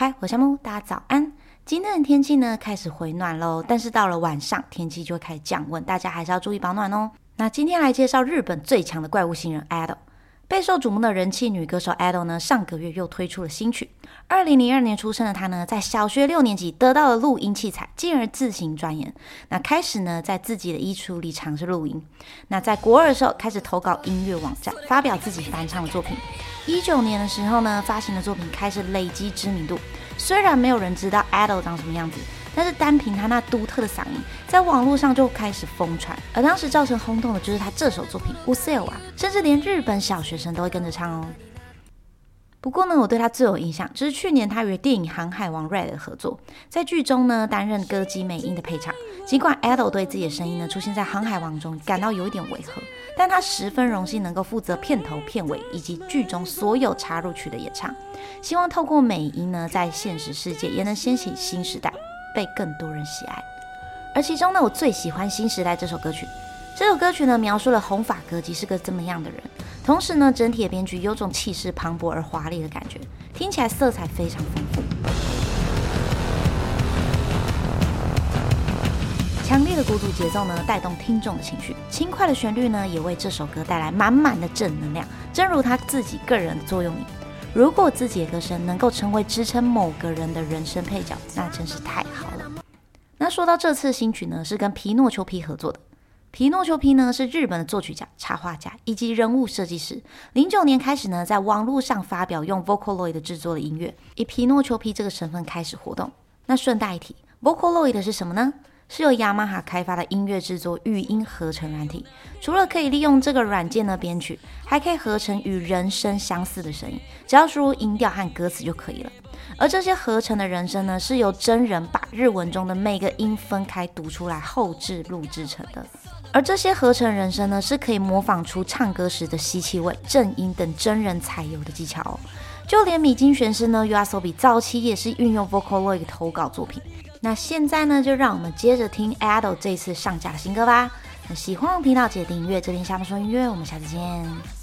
嗨，我是木，大家早安。今天的天气呢开始回暖喽，但是到了晚上天气就会开始降温，大家还是要注意保暖哦。那今天来介绍日本最强的怪物新人 Ado。备受瞩目的人气女歌手 Ado 呢，上个月又推出了新曲。二零零二年出生的她呢，在小学六年级得到了录音器材，进而自行钻研。那开始呢，在自己的衣橱里尝试录音。那在国二的时候，开始投稿音乐网站，发表自己翻唱的作品。一九年的时候呢，发行的作品开始累积知名度。虽然没有人知道 Ado 长什么样子。但是单凭他那独特的嗓音，在网络上就开始疯传，而当时造成轰动的就是他这首作品《u s e l 啊，甚至连日本小学生都会跟着唱哦。不过呢，我对他最有印象就是去年他与电影《航海王》Red 的合作，在剧中呢担任歌姬美音的配唱。尽管 Ado 对自己的声音呢出现在《航海王》中感到有一点违和，但他十分荣幸能够负责片头、片尾以及剧中所有插入曲的演唱。希望透过美音呢，在现实世界也能掀起新时代。被更多人喜爱，而其中呢，我最喜欢《新时代》这首歌曲。这首歌曲呢，描述了红发歌姬是个怎么样的人，同时呢，整体的编曲有种气势磅礴而华丽的感觉，听起来色彩非常丰富。强烈的鼓组节奏呢，带动听众的情绪；轻快的旋律呢，也为这首歌带来满满的正能量。正如他自己个人的座右铭。如果自己的歌声能够成为支撑某个人的人生配角，那真是太好了。那说到这次新曲呢，是跟皮诺丘皮合作的。皮诺丘皮呢是日本的作曲家、插画家以及人物设计师。零九年开始呢，在网络上发表用 Vocaloid 制作的音乐，以皮诺丘皮这个身份开始活动。那顺带一提，Vocaloid 是什么呢？是由雅马哈开发的音乐制作语音合成软体，除了可以利用这个软件的编曲，还可以合成与人声相似的声音，只要输入音调和歌词就可以了。而这些合成的人声呢，是由真人把日文中的每个音分开读出来后置录制成的。而这些合成人声呢，是可以模仿出唱歌时的吸气味、正音等真人才有的技巧哦。就连米津玄师呢，USOB 早期也是运用 Vocaloid 投稿作品。那现在呢，就让我们接着听 Ado 这次上架的新歌吧。那喜欢我频道记得订阅这边下方说音乐，我们下次见。